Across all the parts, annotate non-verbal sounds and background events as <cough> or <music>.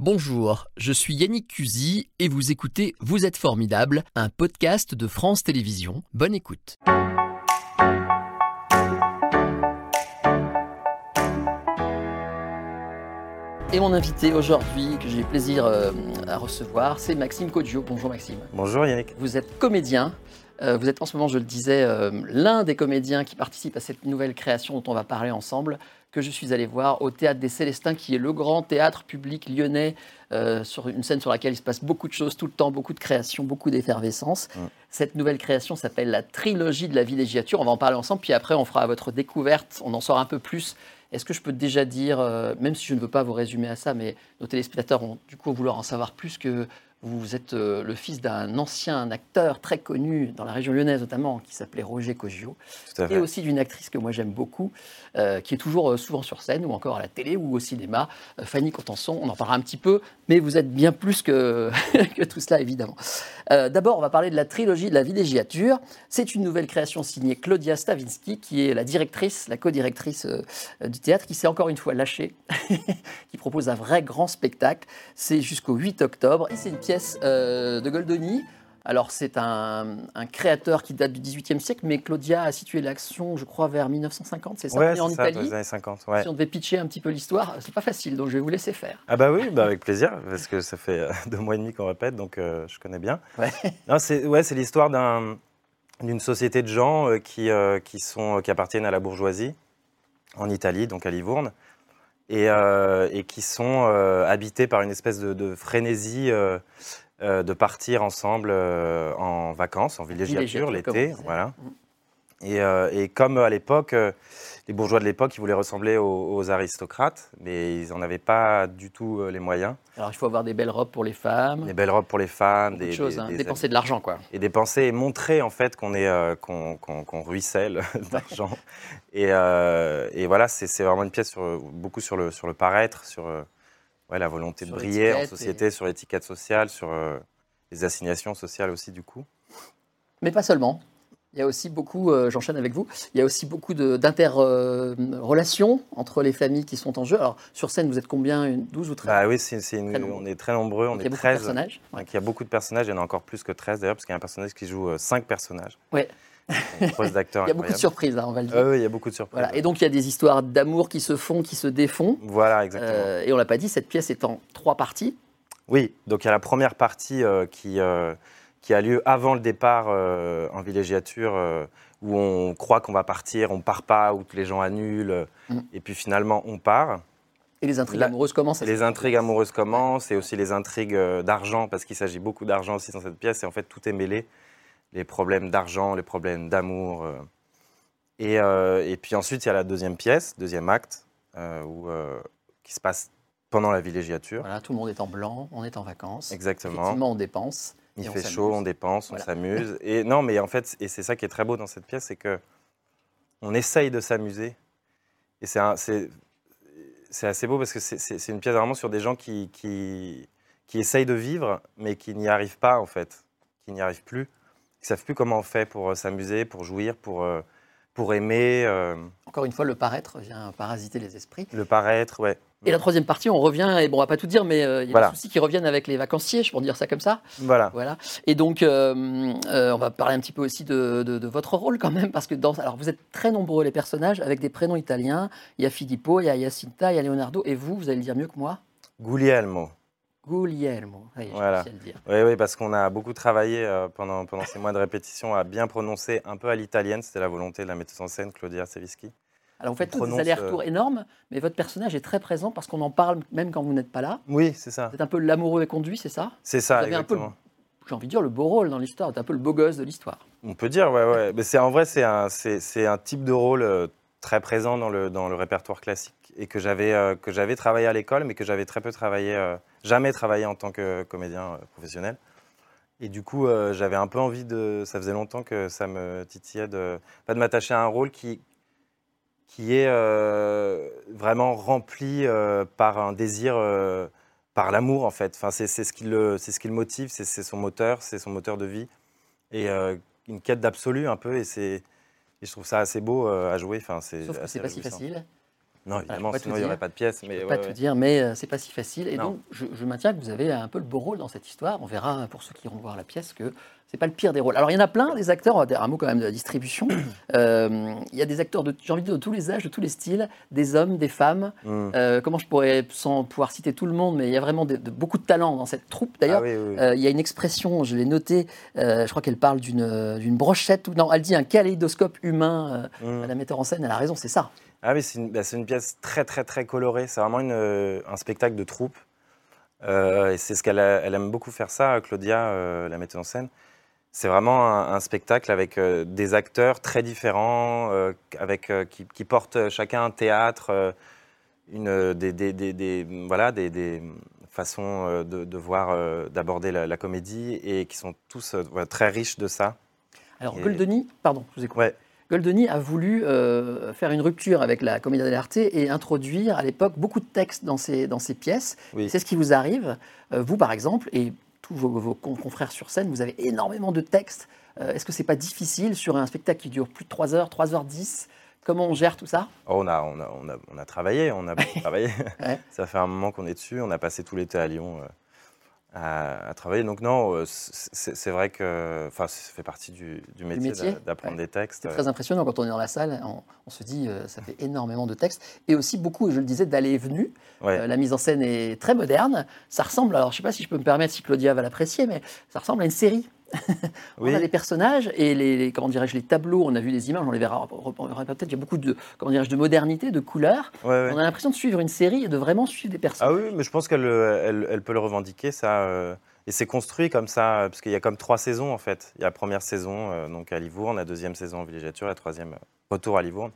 Bonjour, je suis Yannick Cusy et vous écoutez Vous êtes formidable, un podcast de France Télévisions. Bonne écoute. Et mon invité aujourd'hui, que j'ai plaisir euh, à recevoir, c'est Maxime Codio. Bonjour Maxime. Bonjour Yannick. Vous êtes comédien. Euh, vous êtes en ce moment, je le disais, euh, l'un des comédiens qui participe à cette nouvelle création dont on va parler ensemble, que je suis allé voir au Théâtre des Célestins, qui est le grand théâtre public lyonnais, sur une scène sur laquelle il se passe beaucoup de choses tout le temps, beaucoup de créations, beaucoup d'effervescence. Cette nouvelle création s'appelle la trilogie de la villégiature. On va en parler ensemble, puis après on fera votre découverte, on en saura un peu plus est-ce que je peux déjà dire, euh, même si je ne veux pas vous résumer à ça, mais nos téléspectateurs vont du coup vouloir en savoir plus que vous êtes euh, le fils d'un ancien acteur très connu dans la région lyonnaise notamment, qui s'appelait Roger Cogio, et aussi d'une actrice que moi j'aime beaucoup, euh, qui est toujours souvent sur scène ou encore à la télé ou au cinéma, Fanny Contenson. On en parlera un petit peu, mais vous êtes bien plus que, <laughs> que tout cela évidemment. D'abord, on va parler de la trilogie de la villégiature. C'est une nouvelle création signée Claudia Stavinsky, qui est la directrice, la co-directrice du théâtre qui s'est encore une fois lâché, <laughs> qui propose un vrai grand spectacle. C'est jusqu'au 8 octobre et c'est une pièce euh, de Goldoni. Alors c'est un, créateur qui date du XVIIIe siècle, mais Claudia a situé l'action, je crois, vers 1950, c'est ça ouais, en ça, Italie. les années 50. Ouais. Si on devait pitcher un petit peu l'histoire, c'est pas facile, donc je vais vous laisser faire. Ah bah oui, bah avec plaisir, parce que ça fait euh, <laughs> deux mois et demi qu'on répète, donc euh, je connais bien. Ouais. c'est ouais, l'histoire d'une société de gens qui, qui, sont, qui appartiennent à la bourgeoisie en Italie, donc à Livourne, et, euh, qui sont euh, habités par une espèce de, frénésie euh, de partir ensemble en vacances, en villégiature, l'été. Voilà. Mm. Et, comme à l'époque, les bourgeois de l'époque, ils voulaient ressembler aux, aristocrates, mais ils n'en avaient pas du tout les moyens. Alors il faut avoir des belles robes pour les femmes. Des belles robes pour les femmes. des, choses, hein. dépenser de l'argent, quoi. Et dépenser et montrer en fait qu'on est qu'on ruisselle <laughs> d'argent. et, et, voilà, c'est vraiment une pièce sur, beaucoup sur le, sur le paraître, sur ouais, la volonté de briller en société, sur l'étiquette sociale, sur les assignations sociales aussi du coup. Mais pas seulement. Il y a aussi beaucoup, euh, j'enchaîne avec vous, il y a aussi beaucoup d'interrelations entre les familles qui sont en jeu. Alors, sur scène, vous êtes combien? 12 ou 13 bah Oui, c'est, on est très nombreux. on est il y a 13. Beaucoup de personnages. il y a beaucoup de personnages, il y en a encore plus que 13 d'ailleurs, parce qu'il y a un personnage qui joue 5 euh, personnages. Oui. Il y a beaucoup de surprises, hein, on va le dire. oui, il y a beaucoup de surprises. Voilà. Et donc, il y a des histoires d'amour qui se font, qui se défont. Voilà, exactement. Euh, et on l'a pas dit, cette pièce est en trois parties. Oui, donc il y a la première partie qui, qui a lieu avant le départ en villégiature où on croit qu'on va partir, on part pas, où les gens annulent, mm. et puis finalement on part. Et les intrigues amoureuses commencent Les intrigues amoureuses commencent, et aussi les intrigues euh, d'argent, parce qu'il s'agit beaucoup d'argent aussi dans cette pièce, et en fait tout est mêlé. Les problèmes d'argent, les problèmes d'amour. Euh. Et, euh, et, puis ensuite, il y a la deuxième pièce, deuxième acte, où, qui se passe pendant la villégiature. Voilà, tout le monde est en blanc, on est en vacances. Exactement. Effectivement, on dépense. Il fait chaud, on dépense, on s'amuse. Et non, mais en fait, et c'est ça qui est très beau dans cette pièce, c'est que on essaye de s'amuser. Et c'est assez beau parce que c'est une pièce vraiment sur des gens qui, qui, qui essayent de vivre, mais qui n'y arrivent pas en fait, qui n'y arrivent plus, qui savent plus comment on fait pour euh, s'amuser, pour jouir, pour euh, pour aimer. Euh, Encore une fois, le paraître vient parasiter les esprits. Le paraître, ouais. Et la troisième partie, on revient, et bon, on va pas tout dire, mais euh, il y a des soucis qui reviennent avec les vacanciers, je pour dire ça comme ça. Voilà. voilà. Et donc, euh, on va parler un petit peu aussi de, votre rôle quand même, parce que dans, alors vous êtes très nombreux les personnages avec des prénoms italiens. Il y a Filippo, il y a Jacinta, il y a Leonardo, et vous, vous allez le dire mieux que moi Guglielmo. Guglielmo. voilà. Oui, oui, parce qu'on a beaucoup travaillé euh, pendant, pendant ces mois de répétition à bien prononcer un peu à l'italienne. C'était la volonté de la metteuse en scène, Claudia Savischi. Alors vous faites tous des allers-retours euh, énormes, mais votre personnage est très présent parce qu'on en parle même quand vous n'êtes pas là. Oui, c'est ça. C'est un peu l'amoureux et conduit, c'est ça? C'est ça, exactement. J'ai envie de dire le beau rôle dans l'histoire, c'est un peu le beau gosse de l'histoire. On peut dire, ouais, ouais. Mais c'est en vrai, c'est un, c'est, un type de rôle euh, très présent dans le, dans le répertoire classique et que j'avais, que j'avais travaillé à l'école, mais que j'avais très peu travaillé jamais travaillé en tant que comédien euh, professionnel. Et du coup, euh, j'avais un peu envie de. Ça faisait longtemps que ça me titillait de, pas de m'attacher à un rôle qui, qui est euh, vraiment rempli par un désir, par l'amour en fait. Enfin, c'est ce qui le, c'est ce qui le motive, c'est son moteur, c'est son moteur de vie et une quête d'absolu un peu. Et c'est, je trouve ça assez beau à jouer. Enfin, c'est. Sauf que c'est pas si facile. Non, évidemment, sinon il n'y aurait pas de pièce. Mais, je peux pas te dire, mais euh, c'est pas si facile. Et donc, je, je, maintiens que vous avez un peu le beau rôle dans cette histoire. On verra pour ceux qui iront voir la pièce que c'est pas le pire des rôles. Alors il y en a plein, des acteurs, un mot quand même de la distribution. <coughs> Euh, il y a des acteurs, de, j'ai envie de dire, de tous les âges, de tous les styles, des hommes, des femmes. Mm. Euh, comment je pourrais, sans pouvoir citer tout le monde, mais il y a vraiment de, beaucoup de talent dans cette troupe. D'ailleurs, ah euh, il y a une expression, je l'ai notée, je crois qu'elle parle d'une, d'une brochette, ou non, elle dit un kaléidoscope humain. Mm. La metteur en scène, elle a raison, c'est ça. Ah oui, c'est une, bah, une, pièce très très très colorée. C'est vraiment une, un spectacle de troupe. et c'est ce qu'elle elle aime beaucoup faire ça, Claudia, la metteur en scène. C'est vraiment un, spectacle avec euh, des acteurs très différents, euh, avec, euh, qui, portent chacun un théâtre, une, des, des, des, voilà, des, façons de, voir, d'aborder la, comédie et qui sont tous très riches de ça. Alors, Goldoni, pardon, je vous écoute. Goldoni a voulu faire une rupture avec la comédie dell'arte et introduire à l'époque beaucoup de textes dans ses, dans ses pièces. C'est ce qui vous arrive, vous par exemple, et vos, confrères sur scène, vous avez énormément de textes. Euh, est-ce que c'est pas difficile sur un spectacle qui dure plus de 3 heures, 3 heures 10 Comment on gère tout ça? Oh, on, a, on, a, on, a, on, a, travaillé, on a <laughs> travaillé. ça fait un moment qu'on est dessus. On a passé tout l'été à Lyon euh, à, travailler. Donc non, euh, c'est vrai que ça fait partie du, métier, d'apprendre des textes. C'est très impressionnant quand on est dans la salle. On, se dit, ça fait énormément de textes. Et aussi beaucoup, je le disais, d'aller et venue. la mise en scène est très moderne. Ça ressemble, alors je ne sais pas si je peux me permettre, si Claudia va l'apprécier, mais ça ressemble à une série. On a des personnages et les, comment dirais-je les tableaux. On a vu des images, on les verra peut-être. Il y a beaucoup de comment dirais-je de modernité, de couleurs. On a l'impression de suivre une série et de vraiment suivre des personnages. Ah oui, mais je pense qu'elle elle, peut le revendiquer ça. Euh, et c'est construit comme ça parce qu'il y a comme trois saisons en fait. Il y a la première saison euh, donc à Livourne, la deuxième saison en villégiature, la troisième euh, retour à Livourne.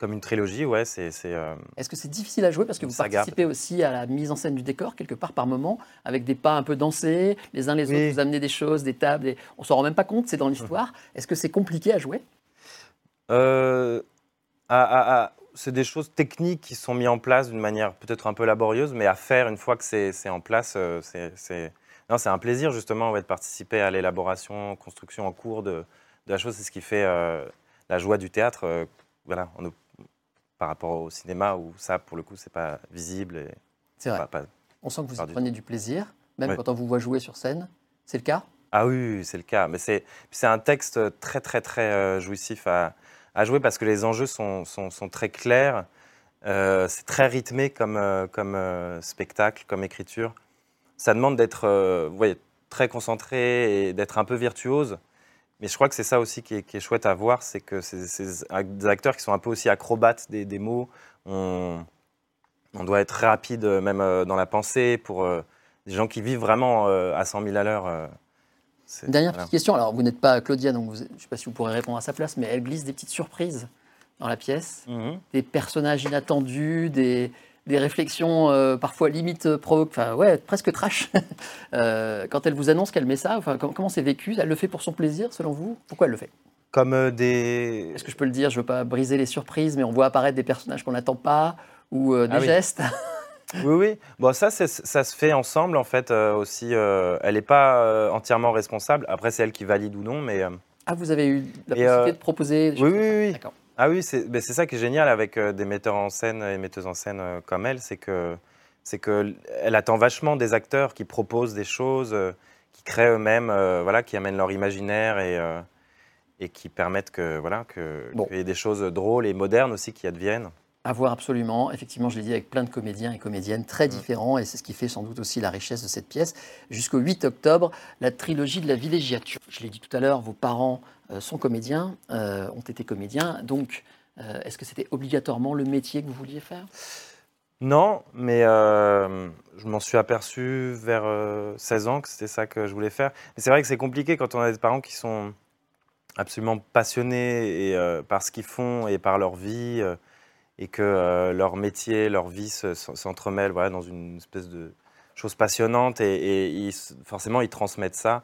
Comme une trilogie, ouais. C'est. Euh, Est-ce que c'est difficile à jouer parce que vous participez aussi à la mise en scène du décor quelque part par moment, avec des pas un peu dansés, les uns les autres, vous amenez des choses, des tables, et on s'en rend même pas compte, c'est dans l'histoire. Est-ce que c'est compliqué à jouer? Euh, C'est des choses techniques qui sont mises en place d'une manière peut-être un peu laborieuse, mais à faire une fois que c'est en place, euh, c'est c'est un plaisir justement de participer à l'élaboration, construction en cours de, de la chose. C'est ce qui fait la joie du théâtre. voilà, on, par rapport au cinéma où ça, pour le coup, c'est pas visible. C'est vrai. on sent que vous y prenez du plaisir, même quand on vous voit jouer sur scène. C'est le cas? Ah oui, c'est le cas. Mais c'est un texte très, très, très euh, jouissif à, à, jouer parce que les enjeux sont, sont, sont très clairs. Euh, c'est très rythmé comme, euh, comme spectacle, comme écriture. Ça demande d'être très concentré et d'être un peu virtuose. Mais je crois que c'est ça aussi qui est, chouette à voir, c'est que des acteurs qui sont un peu aussi acrobates des, mots. On, doit être rapide euh, même euh, dans la pensée pour euh, des gens qui vivent vraiment à 100 000 à l'heure. Dernière petite question. Alors, vous n'êtes pas Claudia, donc je ne sais pas si vous pourrez répondre à sa place, mais elle glisse des petites surprises dans la pièce, mhm. des personnages inattendus, des, des réflexions euh, parfois limite euh, provoque, enfin ouais, presque trash. <laughs> Euh, quand elle vous annonce qu'elle met ça, enfin, comment c'est vécu? Elle le fait pour son plaisir, selon vous? Pourquoi elle le fait? Comme des. Est-ce que je peux le dire? Je veux pas briser les surprises, mais on voit apparaître des personnages qu'on n'attend pas ou des ah gestes. <laughs> oui, oui. Bon, ça, ça se fait ensemble, en fait, aussi. elle n'est pas entièrement responsable. Après, c'est elle qui valide ou non, mais. Ah, vous avez eu la possibilité de proposer Oui, oui, oui. D'accord. Ah oui, c'est ça qui est génial avec euh, des metteurs en scène et metteuses en scène euh, comme elle, c'est que c'est qu'elle attend vachement des acteurs qui proposent des choses, euh, qui créent eux-mêmes, voilà, qui amènent leur imaginaire et, et qui permettent que voilà que qu'il y ait des choses drôles et modernes aussi qui adviennent. À voir absolument. Effectivement, je l'ai dit avec plein de comédiens et comédiennes très mm. différents, et c'est ce qui fait sans doute aussi la richesse de cette pièce. Jusqu'au 8 octobre, la trilogie de la villégiature. Je l'ai dit tout à l'heure, vos parents euh, sont comédiens, euh, ont été comédiens. Donc, euh, est-ce que c'était obligatoirement le métier que vous vouliez faire? Non, mais je m'en suis aperçu vers 16 ans que c'était ça que je voulais faire. Mais c'est vrai que c'est compliqué quand on a des parents qui sont absolument passionnés et, par ce qu'ils font et par leur vie et que euh, leur métier, leur vie s'entremêlent voilà, dans une espèce de chose passionnante et, forcément ils transmettent ça.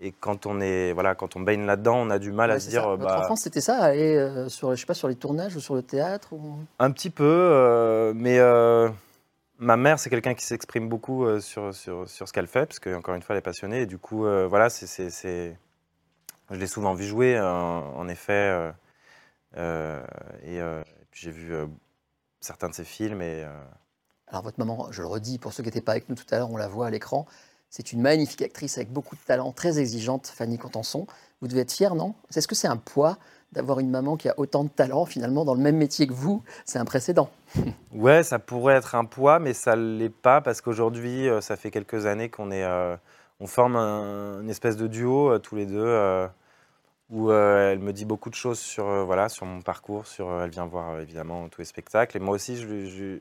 Et quand on est voilà, quand on baigne là-dedans, on a du mal à se dire. Votre bah, enfance, c'était ça, aller euh, sur, je sais pas, sur les tournages ou sur le théâtre Un petit peu, euh, mais ma mère, c'est quelqu'un qui s'exprime beaucoup sur, sur, sur, ce qu'elle fait, parce qu'encore une fois, elle est passionnée. Et du coup, voilà, c'est, je l'ai souvent vu jouer, en effet. et j'ai vu euh, certains de ses films. Et, Alors votre maman, je le redis, pour ceux qui n'étaient pas avec nous tout à l'heure, on la voit à l'écran. C'est une magnifique actrice avec beaucoup de talent, très exigeante, Fanny Contenson. Vous devez être fier, non? Est-ce que c'est un poids d'avoir une maman qui a autant de talent finalement dans le même métier que vous? C'est un précédent. <laughs> ouais, ça pourrait être un poids, mais ça ne l'est pas parce qu'aujourd'hui, ça fait quelques années qu'on est, on forme un, une espèce de duo tous les deux où euh, elle me dit beaucoup de choses sur, euh, voilà, sur mon parcours, sur, euh, elle vient voir évidemment tous les spectacles. Et moi aussi, je, je,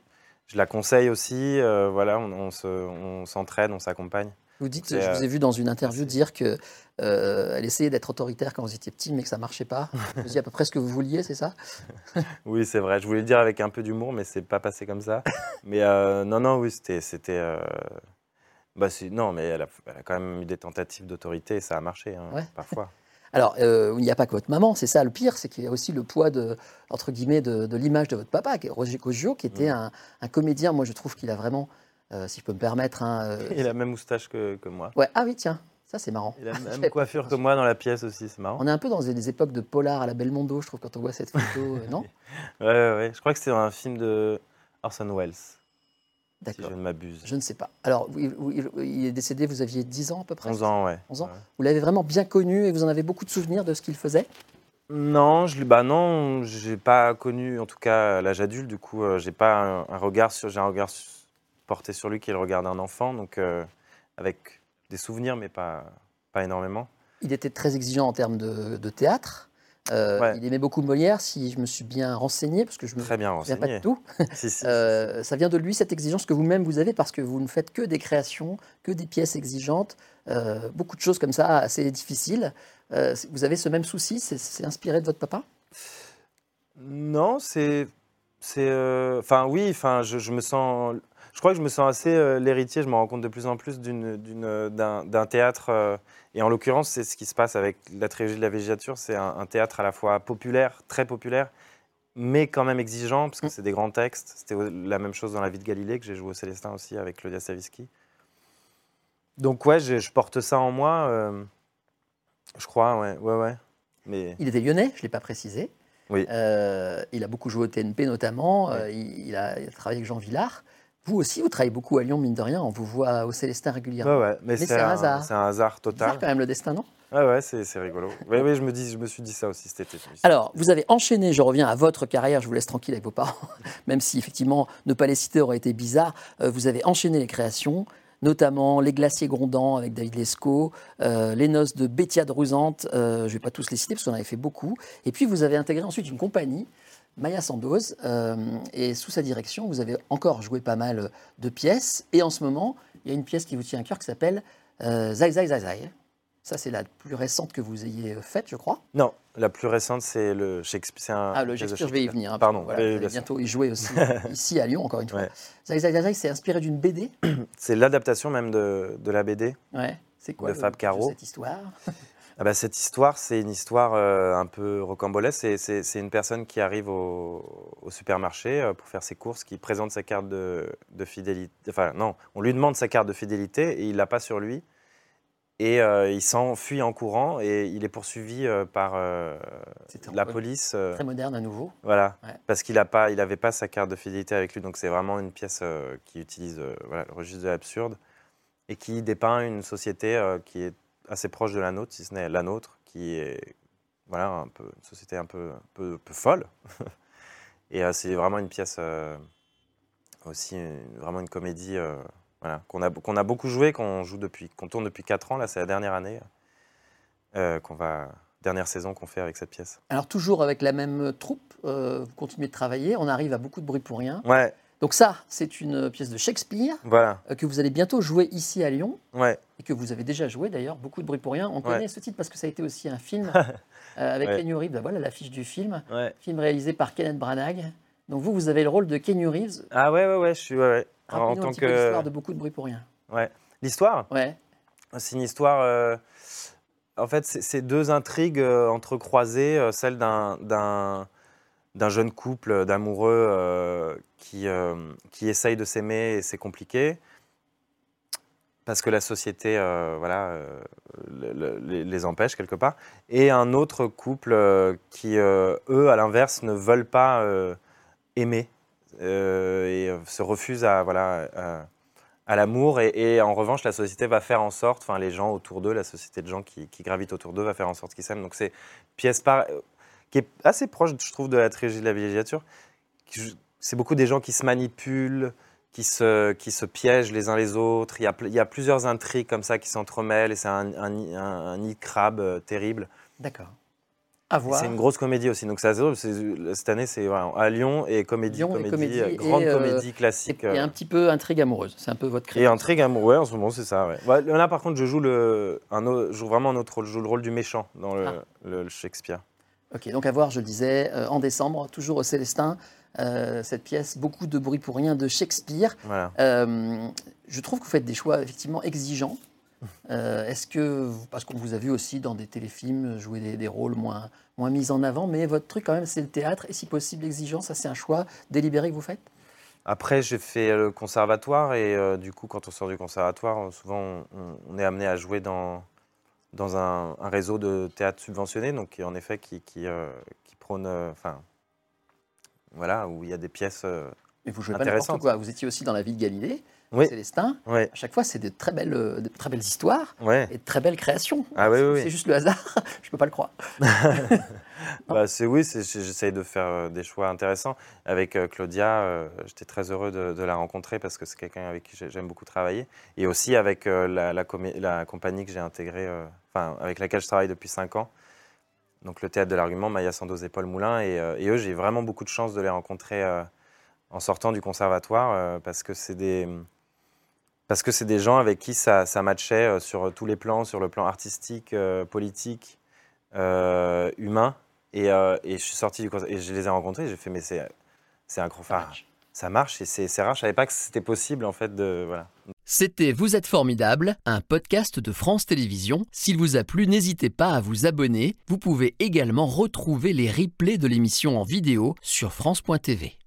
je la conseille aussi. voilà, on, on s'entraide, on s'accompagne. Vous dites, je vous ai vu dans une interview dire que elle essayait d'être autoritaire quand vous étiez petit, mais que ça marchait pas. <laughs> Vous dites à peu près ce que vous vouliez, c'est ça? <laughs> Oui, c'est vrai. Je voulais le dire avec un peu d'humour, mais c'est pas passé comme ça. mais non, non, oui, c'était, c'était. Bah, non, mais elle a, elle a, quand même eu des tentatives d'autorité et ça a marché hein, parfois. Alors, euh, il n'y a pas que votre maman, c'est ça le pire, c'est qu'il y a aussi le poids de, entre guillemets, de, l'image de votre papa, Roger Coggio, qui était un, comédien. Moi, je trouve qu'il a vraiment, euh, si je peux me permettre. Hein, euh, <laughs> il a la même moustache que, moi. Ouais. Ah oui, tiens, ça c'est marrant. Il a la <laughs> même coiffure que moi dans la pièce aussi, c'est marrant. On est un peu dans des époques de polar à la Belmondo, je trouve, quand on voit cette photo, non? <laughs> Ouais, ouais, ouais, je crois que c'est un film de Orson Welles. Si je ne m'abuse. Je ne sais pas. Alors, il est décédé, vous aviez 10 ans à peu près 11 ans, ouais. 11 ans. Vous l'avez vraiment bien connu et vous en avez beaucoup de souvenirs de ce qu'il faisait Non, je bah non, j'ai pas connu, en tout cas l'âge adulte. Du coup, euh, j'ai pas un, regard sur, j'ai un regard porté sur lui qui est le regard d'un enfant, donc euh, avec des souvenirs, mais pas pas énormément. Il était très exigeant en termes de, de théâtre. Euh, il aimait beaucoup Molière, si je me suis bien renseigné, parce que je me Très bien pas de tout. <laughs> Euh, ça vient de lui, cette exigence que vous-même vous avez, parce que vous ne faites que des créations, que des pièces exigeantes, euh, beaucoup de choses comme ça, assez difficiles. vous avez ce même souci C'est inspiré de votre papa? Non, c'est... Enfin oui, enfin, je, je, me sens... Je crois que je me sens assez l'héritier, je me rends compte de plus en plus d'un théâtre et en l'occurrence, c'est ce qui se passe avec la trilogie de la végétature. C'est un, théâtre à la fois populaire, très populaire, mais quand même exigeant, parce que mm. c'est des grands textes. C'était la même chose dans La vie de Galilée, que j'ai joué au Célestin aussi avec Claudia Saviski. Donc ouais, je, porte ça en moi. Euh, je crois, ouais, ouais, ouais. Mais... Il était lyonnais, je ne l'ai pas précisé. Oui. Euh, il a beaucoup joué au TNP notamment. Euh, il, a, travaillé avec Jean Villard. Vous aussi, vous travaillez beaucoup à Lyon, mine de rien. On vous voit au Célestin régulièrement. Ouais, ouais. Mais, c'est un, hasard. C'est un hasard total. C'est quand même le destin, non? Ouais, ouais, c'est rigolo. Oui, oui, je me, dis, je me suis dit ça aussi cet été. Alors, vous avez enchaîné, je reviens à votre carrière, je vous laisse tranquille avec vos parents, <laughs> même si effectivement ne pas les citer aurait été bizarre. Euh, vous avez enchaîné les créations, notamment Les Glaciers Grondants avec David Lescaut, euh, Les Noces de Bétia Drusante, euh, je ne vais pas tous les citer parce qu'on avait fait beaucoup. Et puis vous avez intégré ensuite une compagnie Maya Sandoz. Euh, et sous sa direction, vous avez encore joué pas mal de pièces. Et en ce moment, il y a une pièce qui vous tient à cœur qui s'appelle euh, Zai Zai Zai Zai. Ça, c'est la plus récente que vous ayez faite, je crois. Non, la plus récente, c'est le Shakespeare. ah, le Shakespeare, je vais y venir. Hein, Pardon. Voilà, bientôt y jouer aussi, <laughs> ici à Lyon, encore une fois. Zai Zai Zai, c'est inspiré d'une BD C'est l'adaptation même de, de, la BD. Ouais. C'est quoi de Fab Caro. cette histoire? Ah bah, cette histoire, c'est une histoire euh, un peu rocambolesque. C'est une personne qui arrive au, supermarché euh, pour faire ses courses, qui présente sa carte de, fidélité. Enfin, non, on lui demande sa carte de fidélité et il l'a pas sur lui. Et euh, il s'enfuit en courant et il est poursuivi par la police. Très moderne à nouveau. Voilà, parce qu'il n'avait pas, pas sa carte de fidélité avec lui. Donc c'est vraiment une pièce qui utilise voilà, le registre de l'absurde et qui dépeint une société qui est assez proche de la nôtre, si ce n'est la nôtre, qui est voilà, un peu, une société un peu, peu, folle. <laughs> et euh, c'est vraiment une pièce euh, aussi, vraiment une comédie euh, voilà, qu'on a, qu'on a beaucoup joué, qu'on joue depuis, qu'on tourne depuis 4 ans. Là, c'est la dernière année qu'on va, dernière saison qu'on fait avec cette pièce. Alors toujours avec la même troupe, vous continuez de travailler. On arrive à beaucoup de bruit pour rien. Ouais. Donc ça, c'est une pièce de Shakespeare voilà. que vous allez bientôt jouer ici à Lyon. Ouais et que vous avez déjà joué d'ailleurs, beaucoup de bruit pour rien. On connaît ce titre parce que ça a été aussi un film <laughs> euh, avec Kenny Reeves. Ben voilà l'affiche du film, film réalisé par Kenneth Branagh. Donc vous, vous avez le rôle de Kenny Reeves. Ah ouais, ouais, ouais, je suis ouais, en tant que l'histoire de beaucoup de bruit pour rien. Ouais, l'histoire? Ouais. C'est une histoire. Euh, en fait, c'est deux intrigues euh, entrecroisées, celle d'un d'un jeune couple d'amoureux qui, qui essaye de s'aimer et c'est compliqué parce que la société euh, voilà, euh, les, empêche quelque part, et un autre couple euh, qui, eux, à l'inverse, ne veulent pas aimer. et se refuse à, voilà, à, l'amour. Et, en revanche, la société va faire en sorte, enfin les gens autour d'eux, la société de gens qui, gravitent autour d'eux va faire en sorte qu'ils s'aiment. Donc c'est pièce par, qui est assez proche, je trouve, de la trilogie de la villégiature. C'est beaucoup des gens qui se manipulent, qui se, qui se piègent les uns les autres. Il y a, il y a plusieurs intrigues comme ça qui s'entremêlent et c'est un, un, un, nid de crabe euh, terrible. D'accord. C'est une grosse comédie aussi. Donc ça, cette année, c'est à Lyon et comédie, comédie, euh, grande euh, comédie classique. Et, un petit peu intrigue amoureuse. C'est un peu votre création. Et intrigue amoureuse, en ce moment, c'est ça. Ouais. là, par contre, je joue, le, un je joue vraiment un autre rôle. Je joue le rôle du méchant dans le, ah. le Shakespeare. Ok, donc à voir, je le disais, en décembre, toujours au Célestin. Euh, cette pièce, beaucoup de bruit pour rien de Shakespeare. Euh, je trouve que vous faites des choix effectivement exigeants. Euh, est-ce que, parce qu'on vous a vu aussi dans des téléfilms jouer des, rôles moins, moins mis en avant, mais votre truc quand même c'est le théâtre et si possible l'exigence, ça c'est un choix délibéré que vous faites? Après j'ai fait le conservatoire et du coup quand on sort du conservatoire, souvent on, est amené à jouer dans, dans un, réseau de théâtre subventionné, donc en effet qui, qui, qui prône, enfin voilà, où il y a des pièces euh, Mais vous jouez pas n'importe quoi. Vous étiez aussi dans la ville de Galilée, oui. Célestin. À chaque fois, c'est de très belles, euh, de très belles histoires et de très belles créations. Ah, oui, oui, c'est juste le hasard, <laughs> je ne peux pas le croire. <laughs> bah, c'est oui, j'essaye de faire euh, des choix intéressants. Avec Claudia, j'étais très heureux de, la rencontrer parce que c'est quelqu'un avec qui j'aime beaucoup travailler. Et aussi avec la, la, compagnie que j'ai intégrée, enfin avec laquelle je travaille depuis 5 ans donc le théâtre de l'argument, Maya Sandoz et Paul Moulin. Et, euh, eux, j'ai vraiment beaucoup de chance de les rencontrer euh, en sortant du conservatoire euh, parce que c'est des parce que c'est des gens avec qui ça, ça matchait sur tous les plans, sur le plan artistique, politique, humain. Et, et, je suis sorti du et je les ai rencontrés. J'ai fait mais c'est c'est incroyable ça marche et c'est rare. Je savais pas que c'était possible en fait de voilà. C'était Vous êtes formidable, un podcast de France Télévisions. S'il vous a plu, n'hésitez pas à vous abonner. Vous pouvez également retrouver les replays de l'émission en vidéo sur France.tv.